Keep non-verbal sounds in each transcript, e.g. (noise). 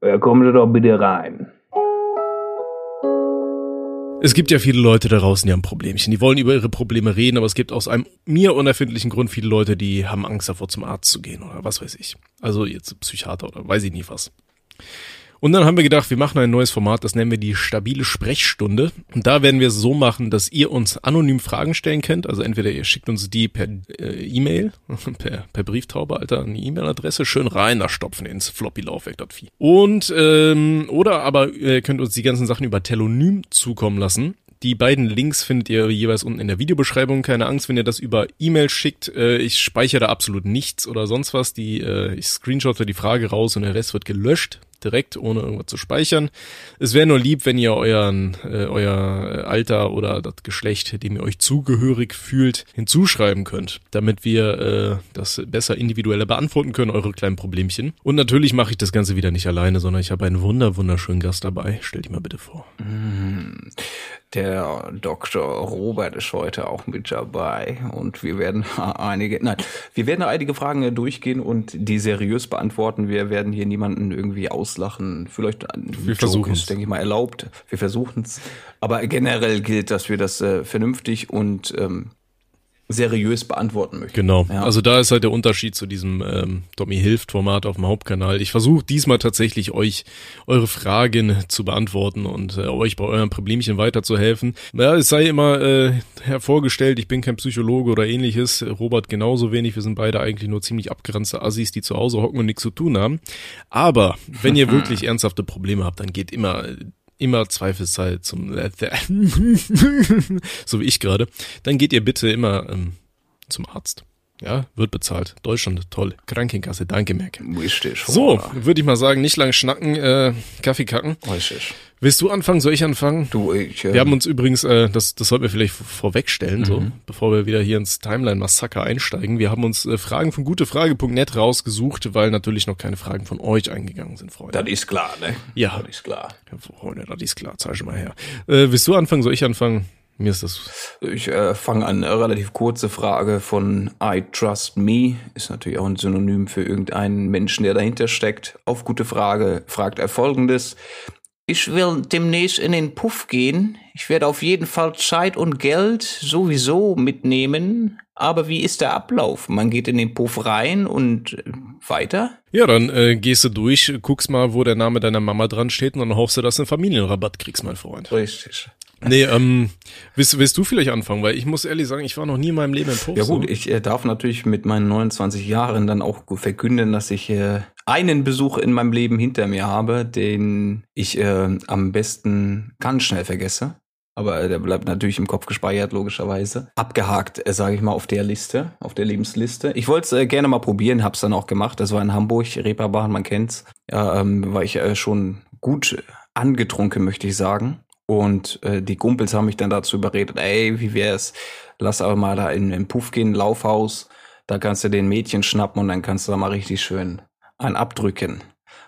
Ja, kommen Sie doch bitte rein. Es gibt ja viele Leute da draußen, die haben Problemchen. Die wollen über ihre Probleme reden, aber es gibt aus einem mir unerfindlichen Grund viele Leute, die haben Angst davor, zum Arzt zu gehen oder was weiß ich. Also jetzt Psychiater oder weiß ich nie was. Und dann haben wir gedacht, wir machen ein neues Format, das nennen wir die stabile Sprechstunde. Und da werden wir es so machen, dass ihr uns anonym Fragen stellen könnt. Also entweder ihr schickt uns die per äh, E-Mail, (laughs) per, per Brieftaube, Alter, eine E-Mail-Adresse, schön rein, da stopfen ins Floppy-Laufwerk. Und, ähm, oder aber ihr könnt uns die ganzen Sachen über Telonym zukommen lassen. Die beiden Links findet ihr jeweils unten in der Videobeschreibung. Keine Angst, wenn ihr das über E-Mail schickt. Äh, ich speichere absolut nichts oder sonst was. Die, äh, ich screenshotte die Frage raus und der Rest wird gelöscht direkt, ohne irgendwas zu speichern. Es wäre nur lieb, wenn ihr euren, äh, euer Alter oder das Geschlecht, dem ihr euch zugehörig fühlt, hinzuschreiben könnt, damit wir äh, das besser individueller beantworten können, eure kleinen Problemchen. Und natürlich mache ich das Ganze wieder nicht alleine, sondern ich habe einen wunder wunderschönen Gast dabei. Stell dich mal bitte vor. Mm, der Dr. Robert ist heute auch mit dabei und wir werden (laughs) einige, nein, wir werden einige Fragen durchgehen und die seriös beantworten. Wir werden hier niemanden irgendwie aus auslachen. Vielleicht wir versuchen es, denke ich mal, erlaubt. Wir versuchen es. Aber generell gilt, dass wir das äh, vernünftig und ähm, seriös beantworten möchten. Genau. Ja. Also da ist halt der Unterschied zu diesem ähm, Tommy hilft Format auf dem Hauptkanal. Ich versuche diesmal tatsächlich euch eure Fragen zu beantworten und äh, euch bei euren Problemchen weiterzuhelfen. Ja, es sei immer äh, hervorgestellt, ich bin kein Psychologe oder ähnliches. Robert genauso wenig. Wir sind beide eigentlich nur ziemlich abgeranzte Assis, die zu Hause hocken und nichts zu tun haben. Aber wenn ihr (laughs) wirklich ernsthafte Probleme habt, dann geht immer immer Zweifelsfall zum (laughs) so wie ich gerade, dann geht ihr bitte immer ähm, zum Arzt. Ja, wird bezahlt. Deutschland, toll. Krankenkasse, danke, Merkel. Richtig. So, würde ich mal sagen, nicht lang schnacken, äh, Kaffee kacken. Richtig. Willst du anfangen? Soll ich anfangen? Du, ich. Äh, wir haben uns übrigens, äh, das, das sollten wir vielleicht vorwegstellen, mhm. so, bevor wir wieder hier ins Timeline-Massaker einsteigen. Wir haben uns äh, Fragen von gutefrage.net rausgesucht, weil natürlich noch keine Fragen von euch eingegangen sind, Freunde. Das ist klar, ne? Ja. Das ist klar. Ja, Freunde, das ist klar. Zeig mal her. Äh, willst du anfangen? Soll ich anfangen? Mir ist das. Ich äh, fange an. Eine relativ kurze Frage von I Trust Me. Ist natürlich auch ein Synonym für irgendeinen Menschen, der dahinter steckt. Auf gute Frage fragt er folgendes. Ich will demnächst in den Puff gehen. Ich werde auf jeden Fall Zeit und Geld sowieso mitnehmen. Aber wie ist der Ablauf? Man geht in den Puff rein und äh, weiter? Ja, dann äh, gehst du durch, guckst mal, wo der Name deiner Mama dran steht und dann hoffst du, dass du einen Familienrabatt kriegst, mein Freund. Richtig. Nee, ähm, willst, willst du vielleicht anfangen? Weil ich muss ehrlich sagen, ich war noch nie in meinem Leben im Puff. Ja gut, ich äh, darf natürlich mit meinen 29 Jahren dann auch verkünden, dass ich äh, einen Besuch in meinem Leben hinter mir habe, den ich äh, am besten ganz schnell vergesse. Aber der bleibt natürlich im Kopf gespeichert, logischerweise. Abgehakt, äh, sage ich mal, auf der Liste, auf der Lebensliste. Ich wollte es äh, gerne mal probieren, hab's dann auch gemacht. Das war in Hamburg, Reeperbahn, man kennt's. Ja, ähm, war ich äh, schon gut angetrunken, möchte ich sagen. Und äh, die Kumpels haben mich dann dazu überredet, ey, wie wär's, lass aber mal da in den Puff gehen, Laufhaus, da kannst du den Mädchen schnappen und dann kannst du da mal richtig schön ein abdrücken.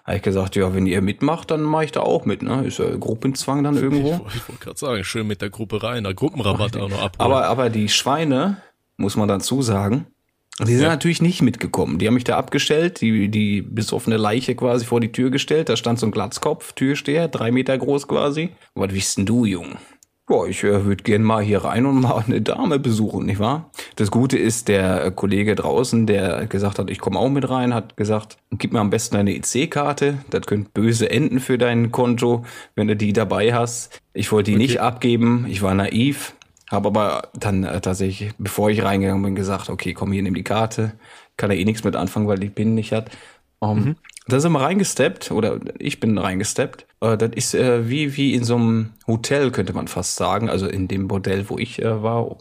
Habe ich gesagt, ja, wenn ihr mitmacht, dann mache ich da auch mit, ne? Ist ja Gruppenzwang dann irgendwo. Ich, ich wollte gerade sagen, schön mit der Gruppe rein, da Gruppenrabatt (laughs) auch noch ab. Aber, aber die Schweine, muss man dazu sagen, die sind ja. natürlich nicht mitgekommen. Die haben mich da abgestellt, die, die besoffene Leiche quasi vor die Tür gestellt. Da stand so ein Glatzkopf, Türsteher, drei Meter groß quasi. Was wissen denn du, Jung? Ja, ich äh, würde gern mal hier rein und mal eine Dame besuchen, nicht wahr? Das Gute ist, der äh, Kollege draußen, der gesagt hat, ich komme auch mit rein, hat gesagt, gib mir am besten eine EC-Karte. Das könnte böse enden für dein Konto, wenn du die dabei hast. Ich wollte die okay. nicht abgeben. Ich war naiv. Habe aber dann äh, tatsächlich, bevor ich reingegangen bin, gesagt, okay, komm hier, nimm die Karte. Kann er eh nichts mit anfangen, weil die PIN nicht hat. Um, ähm, mhm. Da sind wir reingesteppt, oder ich bin reingesteppt. Äh, das ist äh, wie, wie in so einem Hotel, könnte man fast sagen. Also in dem Bordell, wo ich äh, war.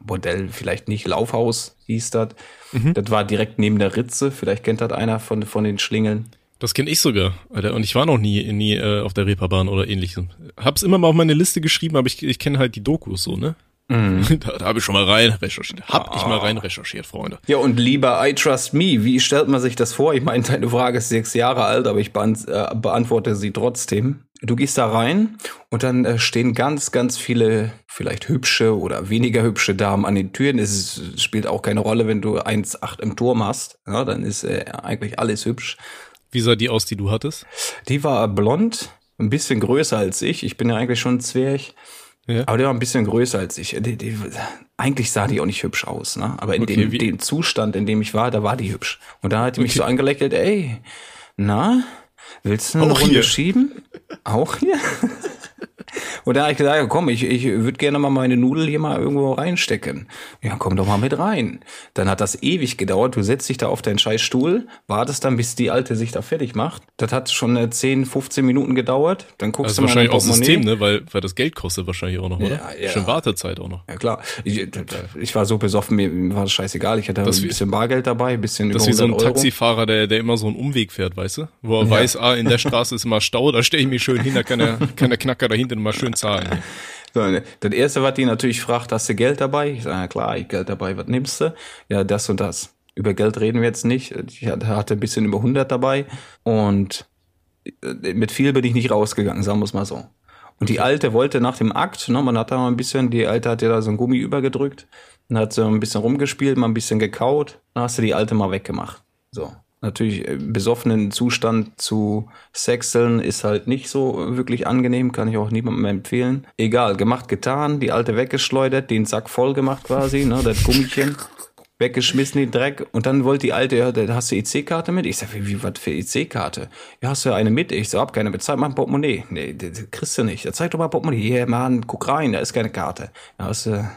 Bordell vielleicht nicht, Laufhaus hieß das. Mhm. Das war direkt neben der Ritze. Vielleicht kennt das einer von, von den Schlingeln. Das kenne ich sogar, Alter. Und ich war noch nie, nie äh, auf der Reeperbahn oder ähnlichem. Hab's immer mal auf meine Liste geschrieben, aber ich, ich kenne halt die Dokus so, ne? Mhm. (laughs) Da, da habe ich schon mal rein recherchiert. Hab ah. ich mal rein recherchiert, Freunde. Ja, und lieber I Trust Me, wie stellt man sich das vor? Ich meine, deine Frage ist sechs Jahre alt, aber ich beant äh, beantworte sie trotzdem. Du gehst da rein und dann äh, stehen ganz, ganz viele, vielleicht hübsche oder weniger hübsche Damen an den Türen. Es, spielt auch keine Rolle, wenn du 1,8 im Turm hast. Ja, dann ist äh, eigentlich alles hübsch. Wie sah die aus, die du hattest? Die war blond, ein bisschen größer als ich. Ich bin ja eigentlich schon ein Zwerg. Ja. Aber die war ein bisschen größer als ich. Die, die, eigentlich sah die auch nicht hübsch aus, ne? Aber in okay, dem, dem, Zustand, in dem ich war, da war die hübsch. Und da hat die okay. mich so angelächelt, ey, na, willst du eine auch Runde hier. schieben? Auch hier? Und da habe ich gesagt, komm, ich, ich würde gerne mal meine Nudel hier mal irgendwo reinstecken. Ja, komm doch mal mit rein. Dann hat das ewig gedauert. Du setzt dich da auf deinen scheiß Stuhl, wartest dann, bis die Alte sich da fertig macht. Das hat schon 10, äh, 15 Minuten gedauert. Dann guckst also du mal wahrscheinlich auch System, ne? Weil, weil das Geld kostet wahrscheinlich auch noch, oder? Ja, ja. Schon Wartezeit auch noch. Ja, klar. Ich, ich war so besoffen, mir war das scheißegal. Ich hatte das ein bisschen Bargeld dabei, ein bisschen Das ist wie so ein Euro. Taxifahrer, der, der immer so einen Umweg fährt, weißt du? Wo er ja. weiß, ah, in der Straße ist immer Stau, da stelle ich mich schön hin, da kann der, kann der Knacker dahinter mal schön zahlen. (laughs) So, das erste, was die natürlich fragt, hast du Geld dabei? Ich sage, ja klar, ich Geld dabei, was nimmst du? Ja, das und das. Über Geld reden wir jetzt nicht. Ich hatte ein bisschen über 100 dabei und äh, mit viel bin ich nicht rausgegangen, sagen wir es mal so. Und die Alte wollte nach dem Akt, ne, man hat da mal ein bisschen, die Alte hat ja da so ein Gummi übergedrückt, dann hat so ein bisschen rumgespielt, mal ein bisschen gekaut, dann hast du die Alte mal weggemacht. So natürlich äh, besoffenen Zustand zu sexeln ist halt nicht so wirklich angenehm, kann ich auch niemandem empfehlen. Egal, gemacht, getan, die alte weggeschleudert, den Sack voll gemacht quasi, ne, das Gummischen. (laughs) weggeschmissen, den Dreck. Und dann wollte die Alte, ja, da hast du EC-Karte mit? Ich sag, wie, wie was für EC-Karte? Ja, hast du eine mit? Ich so, hab keine bezahlt, mach ein Portemonnaie. Nee, das kriegst du nicht. Ja, zeig doch mal Portemonnaie. Hier, Mann, guck rein, da ist keine Karte. Ja, hast du,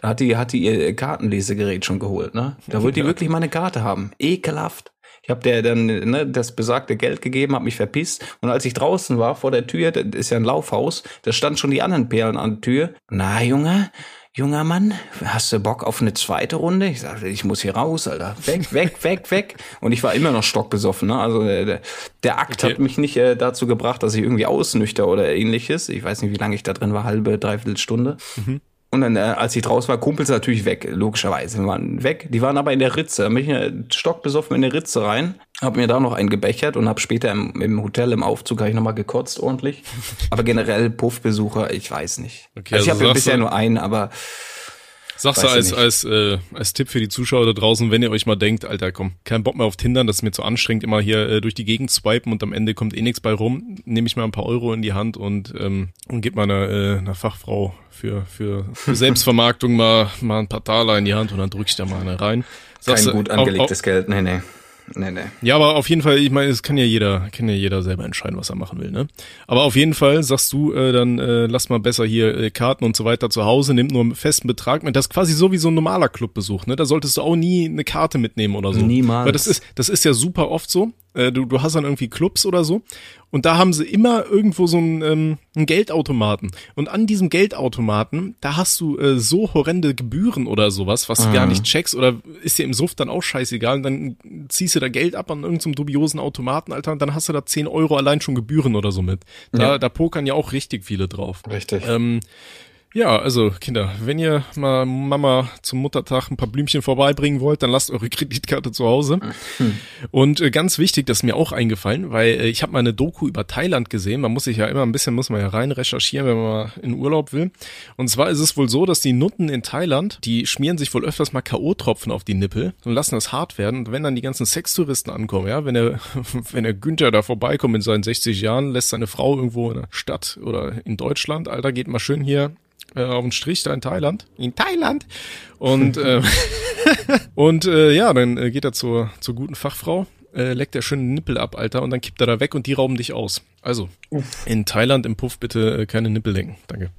da hat die, hat die ihr Kartenlesegerät schon geholt, ne? Da (laughs) wollte die wirklich mal eine Karte haben. Ekelhaft. Ich habe der dann ne, das besagte Geld gegeben, habe mich verpisst. Und als ich draußen war vor der Tür, das ist ja ein Laufhaus, da stand schon die anderen Perlen an der Tür. Na, Junge, junger Mann, hast du Bock auf eine zweite Runde? Ich sagte, ich muss hier raus, Alter. Weg, weg, weg, weg. Und ich war immer noch stockbesoffen. Ne? Also der, der Akt okay. hat mich nicht äh, dazu gebracht, dass ich irgendwie ausnüchter oder ähnliches. Ich weiß nicht, wie lange ich da drin war, halbe, dreiviertel Stunde. Mhm. Und dann, äh, als ich draußen war, Kumpels natürlich weg, logischerweise. Wir waren weg. Die waren aber in der Ritze. Da bin ich äh, stockbesoffen in der Ritze rein, hab mir da noch einen gebechert und hab später im, im Hotel, im Aufzug, habe ich nochmal gekotzt ordentlich. (laughs) Aber generell Puffbesucher, ich weiß nicht. Okay, also, also ich habe bisher nur einen, aber Sagst du als, als, äh, als Tipp für die Zuschauer da draußen, wenn ihr euch mal denkt, Alter, komm, kein Bock mehr auf Tindern, das ist mir zu anstrengend, immer hier äh, durch die Gegend swipen und am Ende kommt eh nichts bei rum, nehme ich mal ein paar Euro in die Hand und, ähm, und gebe mal einer, äh, einer Fachfrau für, für, für (laughs) Selbstvermarktung mal, mal ein paar Taler in die Hand und dann drück ich da mal eine rein. Sagst Kein gut angelegtes auch, auch, Geld, nee, nee. Nee, nee. Ja, aber auf jeden Fall, ich meine, es kann ja jeder, kann ja jeder selber entscheiden, was er machen will, ne? Aber auf jeden Fall sagst du, äh, dann äh, lass mal besser hier äh, Karten und so weiter zu Hause, nimm nur einen festen Betrag mit. Das ist quasi so wie so ein normaler Clubbesuch, ne? Da solltest du auch nie eine Karte mitnehmen oder so. Niemals. Weil das ist, das ist ja super oft so. Äh, du, du hast dann irgendwie Clubs oder so und da haben sie immer irgendwo so einen, ähm, einen Geldautomaten und an diesem Geldautomaten, da hast du äh, so horrende Gebühren oder sowas, was du gar ah. nicht checkst oder ist dir im Suff dann auch scheißegal und dann ziehst du da Geld ab an irgendeinem dubiosen Automaten, Alter, und dann hast du da 10 Euro allein schon Gebühren oder so mit. Da, ja. da pokern ja auch richtig viele drauf. Richtig. Ähm, ja, also Kinder, wenn ihr mal Mama zum Muttertag ein paar Blümchen vorbeibringen wollt, dann lasst eure (laughs) Kreditkarte zu Hause. Hm. Und äh, ganz wichtig, das ist mir auch eingefallen, weil äh, ich habe mal eine Doku über Thailand gesehen. Man muss sich ja immer ein bisschen, muss man ja rein recherchieren, wenn man mal in Urlaub will. Und zwar ist es wohl so, dass die Nutten in Thailand, die schmieren sich wohl öfters mal K.O.-Tropfen auf die Nippel und lassen das hart werden. Und wenn dann die ganzen Sextouristen ankommen, ja, wenn der, (laughs) wenn der Günther da vorbeikommt in seinen 60 Jahren, lässt seine Frau irgendwo in der Stadt oder in Deutschland, Alter, geht mal schön hier äh, auf den Strich da in Thailand. In Thailand. Und, äh, (laughs) und äh, ja, dann äh, geht er zur, zur guten Fachfrau, äh, leckt er schön den Nippel ab, Alter, und dann kippt er da weg und die rauben dich aus. Also, in Thailand im Puff bitte äh, keine Nippel lenken. Danke.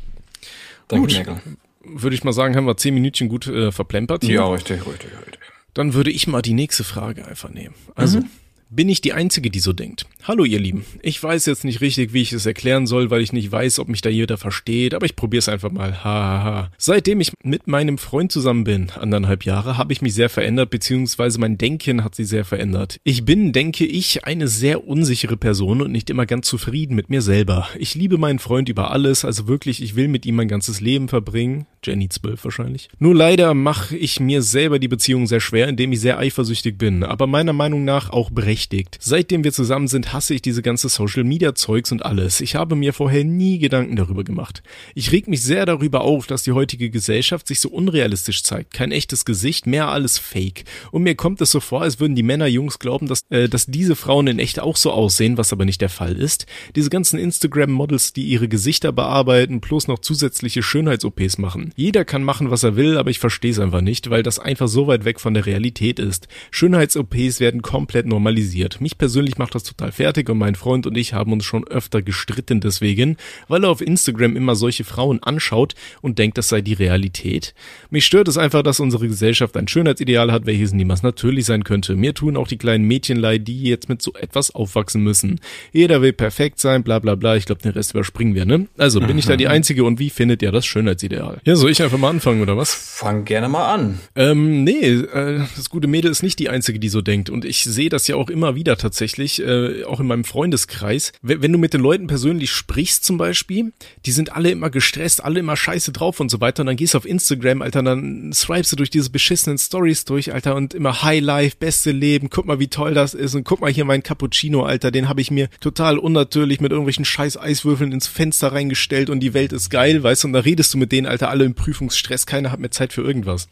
Danke, gut. Würde ich mal sagen, haben wir zehn Minütchen gut äh, verplempert. Hier. Ja, richtig, richtig, richtig. Dann würde ich mal die nächste Frage einfach nehmen. Also, mhm bin ich die Einzige, die so denkt. Hallo ihr Lieben. Ich weiß jetzt nicht richtig, wie ich es erklären soll, weil ich nicht weiß, ob mich da jeder versteht, aber ich probier's einfach mal. Hahaha. Ha, ha. Seitdem ich mit meinem Freund zusammen bin, anderthalb Jahre, habe ich mich sehr verändert, beziehungsweise mein Denken hat sich sehr verändert. Ich bin, denke ich, eine sehr unsichere Person und nicht immer ganz zufrieden mit mir selber. Ich liebe meinen Freund über alles, also wirklich, ich will mit ihm mein ganzes Leben verbringen. Jenny 12 wahrscheinlich. Nur leider mache ich mir selber die Beziehung sehr schwer, indem ich sehr eifersüchtig bin, aber meiner Meinung nach auch berechtigt. Seitdem wir zusammen sind, hasse ich diese ganze Social Media Zeugs und alles. Ich habe mir vorher nie Gedanken darüber gemacht. Ich reg mich sehr darüber auf, dass die heutige Gesellschaft sich so unrealistisch zeigt. Kein echtes Gesicht, mehr alles Fake. Und mir kommt es so vor, als würden die Männer Jungs glauben, dass, äh, dass diese Frauen in echt auch so aussehen, was aber nicht der Fall ist. Diese ganzen Instagram-Models, die ihre Gesichter bearbeiten, plus noch zusätzliche Schönheits-OPs machen. Jeder kann machen, was er will, aber ich verstehe es einfach nicht, weil das einfach so weit weg von der Realität ist. Schönheits-OPs werden komplett normalisiert. Mich persönlich macht das total fertig und mein Freund und ich haben uns schon öfter gestritten deswegen, weil er auf Instagram immer solche Frauen anschaut und denkt, das sei die Realität. Mich stört es einfach, dass unsere Gesellschaft ein Schönheitsideal hat, welches niemals natürlich sein könnte. Mir tun auch die kleinen Mädchen leid, die jetzt mit so etwas aufwachsen müssen. Jeder will perfekt sein, bla bla bla. Ich glaube, den Rest überspringen wir, ne? Also, bin ich da die Einzige und wie findet ihr das Schönheitsideal? Ja, soll ich einfach mal anfangen, oder was? Fang gerne mal an. Ähm, nee, äh, das gute Mädel ist nicht die Einzige, die so denkt. Und ich sehe das ja auch immer wieder tatsächlich, äh, auch in meinem Freundeskreis. Wenn, wenn du mit den Leuten persönlich sprichst zum Beispiel, die sind alle immer gestresst, alle immer scheiße drauf und so weiter. Und dann gehst du auf Instagram, Alter, dann swipest du durch diese beschissenen Stories durch, Alter, und immer High Life, beste Leben, guck mal, wie toll das ist. Und guck mal hier meinen Cappuccino, Alter, den habe ich mir total unnatürlich mit irgendwelchen scheiß Eiswürfeln ins Fenster reingestellt und die Welt ist geil, weißt du, und da redest du mit denen, Alter, alle im Prüfungsstress, keiner hat mehr Zeit für irgendwas.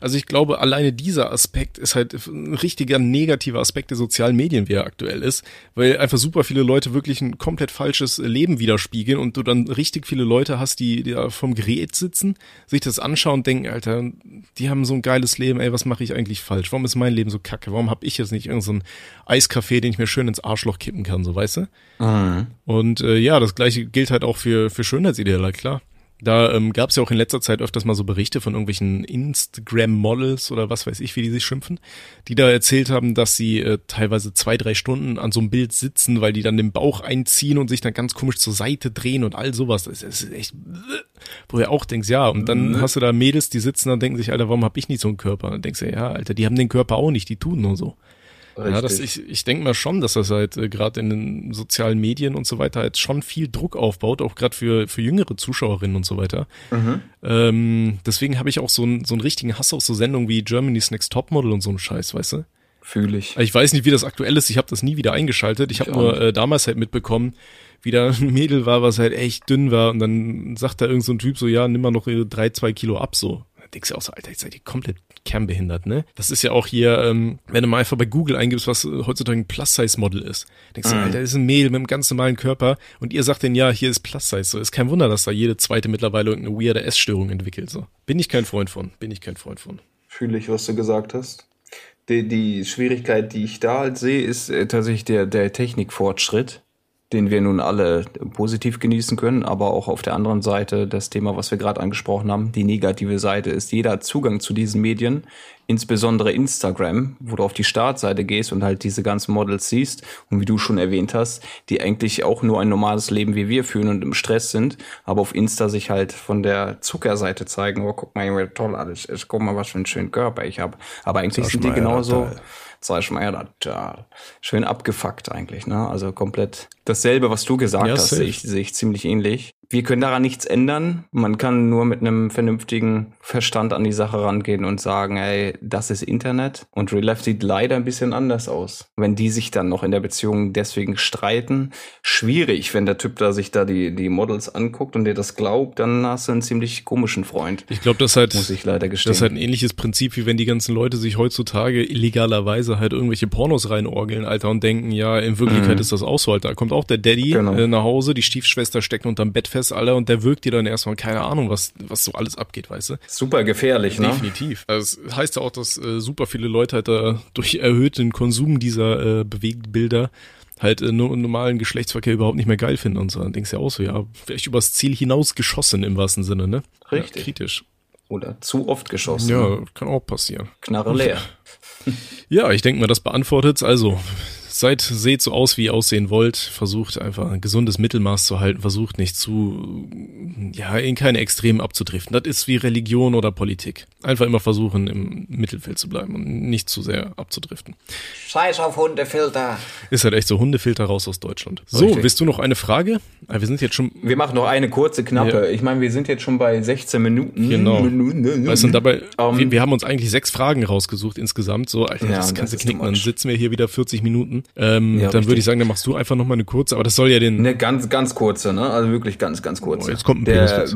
Also ich glaube, alleine dieser Aspekt ist halt ein richtiger negativer Aspekt der sozialen Medien, wie er aktuell ist, weil einfach super viele Leute wirklich ein komplett falsches Leben widerspiegeln und du dann richtig viele Leute hast, die, die da vom Gerät sitzen, sich das anschauen und denken, Alter, die haben so ein geiles Leben, ey, was mache ich eigentlich falsch? Warum ist mein Leben so kacke? Warum habe ich jetzt nicht irgendeinen so Eiskaffee, den ich mir schön ins Arschloch kippen kann, so weißt du? Mhm. Und äh, ja, das gleiche gilt halt auch für, für Schönheitsideale, klar. Da ähm, gab es ja auch in letzter Zeit öfters mal so Berichte von irgendwelchen Instagram-Models oder was weiß ich, wie die sich schimpfen, die da erzählt haben, dass sie äh, teilweise zwei, drei Stunden an so einem Bild sitzen, weil die dann den Bauch einziehen und sich dann ganz komisch zur Seite drehen und all sowas. Das ist echt, wo du auch denkst, ja, und dann mhm. hast du da Mädels, die sitzen und denken sich, Alter, warum hab ich nicht so einen Körper? Und dann denkst du, ja, Alter, die haben den Körper auch nicht, die tun nur so. Richtig. Ja, das, ich, ich denke mal schon, dass das halt äh, gerade in den sozialen Medien und so weiter halt schon viel Druck aufbaut, auch gerade für, für jüngere Zuschauerinnen und so weiter. Mhm. Ähm, deswegen habe ich auch so, ein, so einen richtigen Hass auf so Sendungen wie Germany's Next Topmodel und so einen Scheiß, weißt du? Fühle ich. Ich weiß nicht, wie das aktuell ist. Ich habe das nie wieder eingeschaltet. Ich, habe nur äh, damals halt mitbekommen, wie da (laughs) ein Mädel war, was halt echt dünn war. Und dann sagt da irgend so ein Typ so, ja, nimm mal noch ihre drei, zwei Kilo ab so denkst du auch so, Alter, jetzt seid ihr komplett kernbehindert, ne? Das ist ja auch hier, ähm, wenn du mal einfach bei Google eingibst, was heutzutage ein Plus-Size-Model ist. Denkst du, mhm. Alter, das ist ein Mädel mit einem ganz normalen Körper und ihr sagt denen, ja, hier ist Plus-Size. So, ist kein Wunder, dass da jede zweite mittlerweile irgendeine weirde Essstörung entwickelt, so. Bin ich kein Freund von, bin ich kein Freund von. Fühle ich, was du gesagt hast. Die, die Schwierigkeit, die ich da halt sehe, ist äh, tatsächlich der, der Technikfortschritt den wir nun alle positiv genießen können, aber auch auf der anderen Seite das Thema, was wir gerade angesprochen haben, die negative Seite ist, jeder Zugang zu diesen Medien, insbesondere Instagram, wo du auf die Startseite gehst und halt diese ganzen Models siehst und wie du schon erwähnt hast, die eigentlich auch nur ein normales Leben wie wir führen und im Stress sind, aber auf Insta sich halt von der Zuckerseite zeigen, oh, guck mal, wie toll alles ist, guck mal, was für einen schönen Körper ich habe. Aber eigentlich sind die genauso, sag ich mal, ja, da, schön abgefuckt eigentlich, ne? Also komplett dasselbe, was du gesagt ja, hast, sehe ich, sehe ich ziemlich ähnlich. Wir können daran nichts ändern. Man kann nur mit einem vernünftigen Verstand an die Sache rangehen und sagen, ey, das ist Internet. Und Real Life sieht leider ein bisschen anders aus. Wenn die sich dann noch in der Beziehung deswegen streiten, schwierig, wenn der Typ da sich da die, die Models anguckt und dir das glaubt, dann hast du einen ziemlich komischen Freund. Ich glaube, das halt, muss ich leider gestehen. Das ist halt ein ähnliches Prinzip, wie wenn die ganzen Leute sich heutzutage illegalerweise halt irgendwelche Pornos reinorgeln, Alter, und denken, ja, in Wirklichkeit mhm. ist das auch so, Alter. Da kommt auch der Daddy genau. äh, nach Hause, die Stiefschwester steckt unterm Bett fest, Alter, und der wirkt dir dann erstmal keine Ahnung, was, was so alles abgeht, weißt du? Super gefährlich, ne? Definitiv. Also, das heißt ja auch, dass äh, super viele Leute halt da durch erhöhten Konsum dieser äh, Bewegtbilder halt äh, nur normalen Geschlechtsverkehr überhaupt nicht mehr geil finden und so. Dann denkst du ja auch so, ja, vielleicht übers Ziel hinaus geschossen im wahrsten Sinne, ne? Richtig. Ja, kritisch. Oder zu oft geschossen. Ja, kann auch passieren. Knarre leer. (laughs) ja, ich denke mal, das beantwortet's. Also, seid, seht so aus, wie ihr aussehen wollt, versucht einfach ein gesundes Mittelmaß zu halten, versucht nicht zu, ja, in keine Extremen abzudriften. Das ist wie Religion oder Politik. Einfach immer versuchen, im Mittelfeld zu bleiben und nicht zu sehr abzudriften. Scheiß auf Hundefilter. Ist halt echt so Hundefilter raus aus Deutschland. So, Richtig. willst du noch eine Frage? Ah, wir sind jetzt schon. Wir machen noch eine kurze, knappe. Ja. Ich meine, wir sind jetzt schon bei 16 Minuten. Genau. Weißt du, dabei, um, ähm, wir, wir, haben uns eigentlich sechs Fragen rausgesucht insgesamt. So, Alter, ja, das kannst du knicken. Dann sitzen wir hier wieder 40 Minuten. Ähm, ja, dann würde ich sagen, dann machst du einfach noch mal eine kurze, aber das soll ja den. Eine ganz, ganz kurze, ne? Also wirklich ganz, ganz kurze. Oh, jetzt kommt ein Der,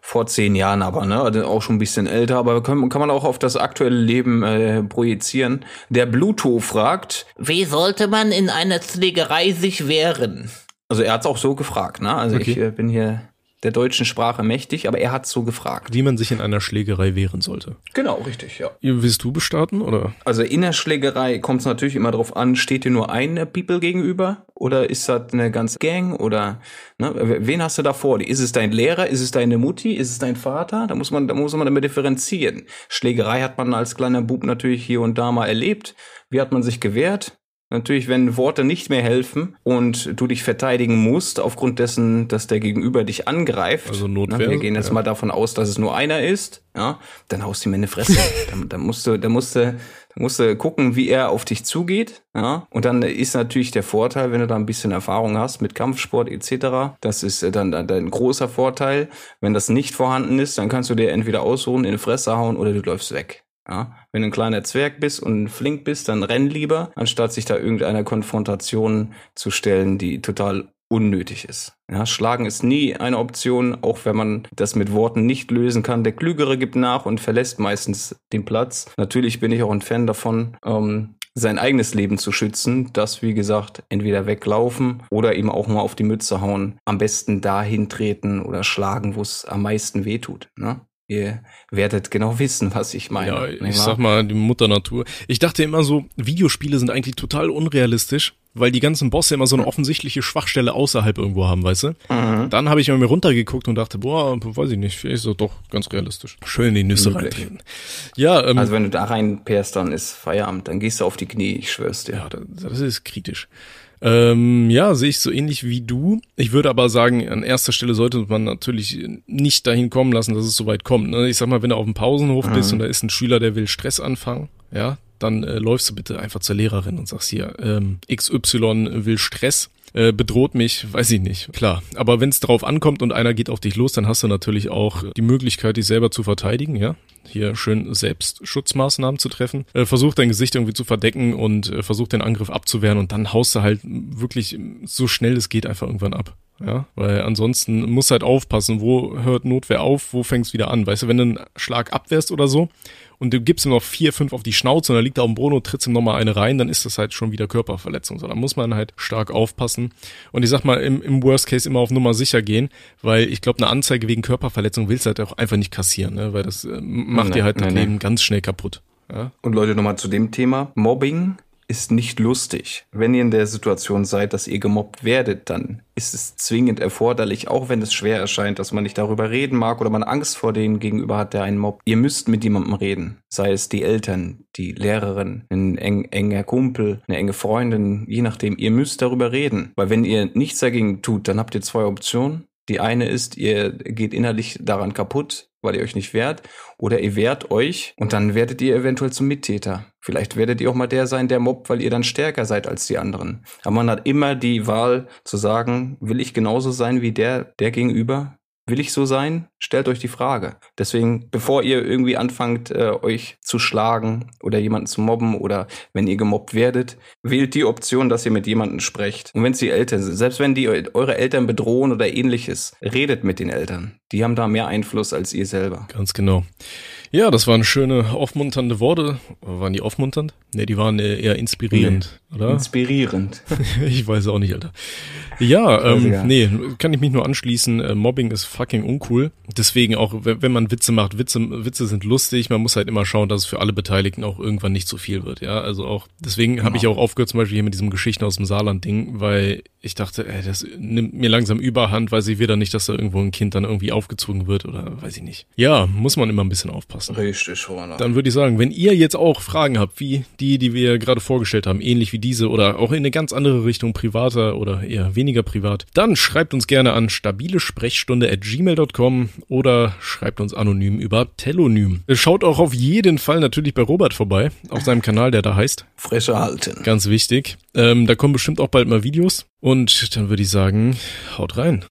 vor zehn Jahren aber, ne? Also auch schon ein bisschen älter, aber kann, kann man auch auf das aktuelle Leben äh, projizieren. Der Bluetooth fragt, wie sollte man in einer Schlägerei sich wehren? Also er hat es auch so gefragt, ne? Also okay. ich äh, bin hier der deutschen Sprache mächtig, aber er hat so gefragt. Wie man sich in einer Schlägerei wehren sollte. Genau, richtig, ja. Willst du bestarten, oder? Also in der Schlägerei kommt es natürlich immer darauf an, steht dir nur ein People gegenüber oder ist das eine ganze Gang oder ne, wen hast du da vor? Ist es dein Lehrer, ist es deine Mutti, ist es dein Vater? Da muss man, da muss man damit differenzieren. Schlägerei hat man als kleiner Bub natürlich hier und da mal erlebt. Wie hat man sich gewehrt? Natürlich, wenn Worte nicht mehr helfen und du dich verteidigen musst, aufgrund dessen, dass der Gegenüber dich angreift. Also Notwehr. Na, wir gehen jetzt ja. mal davon aus, dass es nur einer ist, ja, dann haust du ihm in die Fresse. (laughs) dann, dann musst du, dann musst du, dann musst du gucken, wie er auf dich zugeht, ja. Und dann ist natürlich der Vorteil, wenn du da ein bisschen Erfahrung hast mit Kampfsport etc. Das ist dann, dann ein großer Vorteil. Wenn das nicht vorhanden ist, dann kannst du dir entweder ausruhen, in die Fresse hauen oder du läufst weg. Ja, wenn du ein kleiner Zwerg bist und flink bist, dann renn lieber, anstatt sich da irgendeiner Konfrontation zu stellen, die total unnötig ist. Ja, Schlagen ist nie eine Option, auch wenn man das mit Worten nicht lösen kann. Der Klügere gibt nach und verlässt meistens den Platz. Natürlich bin ich auch ein Fan davon, ähm, sein eigenes Leben zu schützen. Das, wie gesagt, entweder weglaufen oder eben auch mal auf die Mütze hauen. Am besten dahin treten oder schlagen, wo es am meisten wehtut. Ne? Ihr werdet genau wissen, was ich meine. Ja, ich sag mal, die Mutter Natur. Ich dachte immer so, Videospiele sind eigentlich total unrealistisch, weil die ganzen Bosse immer so eine offensichtliche Schwachstelle außerhalb irgendwo haben, weißt du? Mhm. Dann habe ich mir runtergeguckt und dachte, boah, weiß ich nicht, vielleicht ist das doch ganz realistisch. Schön die Nüsse reintreten. Ja, ähm, also wenn du da reinpeerst, dann ist Feierabend, dann gehst du auf die Knie, ich schwör's dir. Ja, das, das ist kritisch. Ähm, ja, sehe ich so ähnlich wie du. Ich würde aber sagen, an erster Stelle sollte man natürlich nicht dahin kommen lassen, dass es so weit kommt. Ne? Ich sag mal, wenn du auf dem Pausenhof mhm. bist und da ist ein Schüler, der will Stress anfangen, ja, dann äh, läufst du bitte einfach zur Lehrerin und sagst hier, ähm, XY will Stress äh, bedroht mich, weiß ich nicht. Klar. Aber wenn es drauf ankommt und einer geht auf dich los, dann hast du natürlich auch die Möglichkeit, dich selber zu verteidigen, ja. Hier schön Selbstschutzmaßnahmen zu treffen. Äh, versuch dein Gesicht irgendwie zu verdecken und äh, versuch den Angriff abzuwehren und dann haust du halt wirklich so schnell es geht einfach irgendwann ab. Ja, weil ansonsten muss halt aufpassen, wo hört Notwehr auf, wo fängt's wieder an. Weißt du, wenn du einen Schlag abwehrst oder so und du gibst ihm noch vier, fünf auf die Schnauze und dann liegt er auf dem Boden und trittst ihm nochmal eine rein, dann ist das halt schon wieder Körperverletzung. So, da muss man halt stark aufpassen. Und ich sag mal, im, im Worst Case immer auf Nummer sicher gehen, weil ich glaube, eine Anzeige wegen Körperverletzung willst du halt auch einfach nicht kassieren, ne? weil das äh, macht nein, dir halt nein, das nein. Leben ganz schnell kaputt. Ja? Und Leute, nochmal zu dem Thema. Mobbing ist nicht lustig. Wenn ihr in der Situation seid, dass ihr gemobbt werdet, dann ist es zwingend erforderlich, auch wenn es schwer erscheint, dass man nicht darüber reden mag oder man Angst vor denen gegenüber hat, der einen mobbt. Ihr müsst mit jemandem reden. Sei es die Eltern, die Lehrerin, ein eng, enger Kumpel, eine enge Freundin, je nachdem. Ihr müsst darüber reden. Weil wenn ihr nichts dagegen tut, dann habt ihr zwei Optionen. Die eine ist, ihr geht innerlich daran kaputt, weil ihr euch nicht wehrt, oder ihr wehrt euch und dann werdet ihr eventuell zum Mittäter. Vielleicht werdet ihr auch mal der sein, der mobbt, weil ihr dann stärker seid als die anderen. Aber man hat immer die Wahl zu sagen, will ich genauso sein wie der, der gegenüber? Will ich so sein? Stellt euch die Frage. Deswegen, bevor ihr irgendwie anfangt, äh, euch zu schlagen oder jemanden zu mobben oder wenn ihr gemobbt werdet, wählt die Option, dass ihr mit jemandem sprecht. Und wenn es die Eltern sind, selbst wenn die eure Eltern bedrohen oder ähnliches, redet mit den Eltern. Die haben da mehr Einfluss als ihr selber. Ganz genau. Ja, das waren schöne, aufmunternde Worte. Waren die aufmunternd? Nee, die waren eher inspirierend, nee. oder? Inspirierend. (laughs) ich weiß auch nicht, Alter. Ja, ähm, ja. nee, kann ich mich nur anschließen. Äh, Mobbing ist fucking uncool. Deswegen auch, wenn man Witze macht, Witze, Witze sind lustig. Man muss halt immer schauen, dass es für alle Beteiligten auch irgendwann nicht zu viel wird. Ja, also auch, deswegen genau. habe ich auch aufgehört zum Beispiel hier mit diesem Geschichten aus dem Saarland-Ding, weil ich dachte, ey, das nimmt mir langsam Überhand, weil ich dann nicht, dass da irgendwo ein Kind dann irgendwie aufgezogen wird oder weiß ich nicht. Ja, muss man immer ein bisschen aufpassen zusammenfassen. Richtig, Horner. Dann würde ich sagen, wenn ihr jetzt auch Fragen habt, wie die, die wir gerade vorgestellt haben, ähnlich wie diese oder auch in eine ganz andere Richtung, privater oder eher weniger privat, dann schreibt uns gerne an stabilesprechstunde at gmail.com oder schreibt uns anonym über Telonym. Schaut auch auf jeden Fall natürlich bei Robert vorbei, auf seinem Kanal, der da heißt. Fresche halten. Ganz wichtig. Ähm, da kommen bestimmt auch bald mal Videos. Und dann würde ich sagen, haut rein.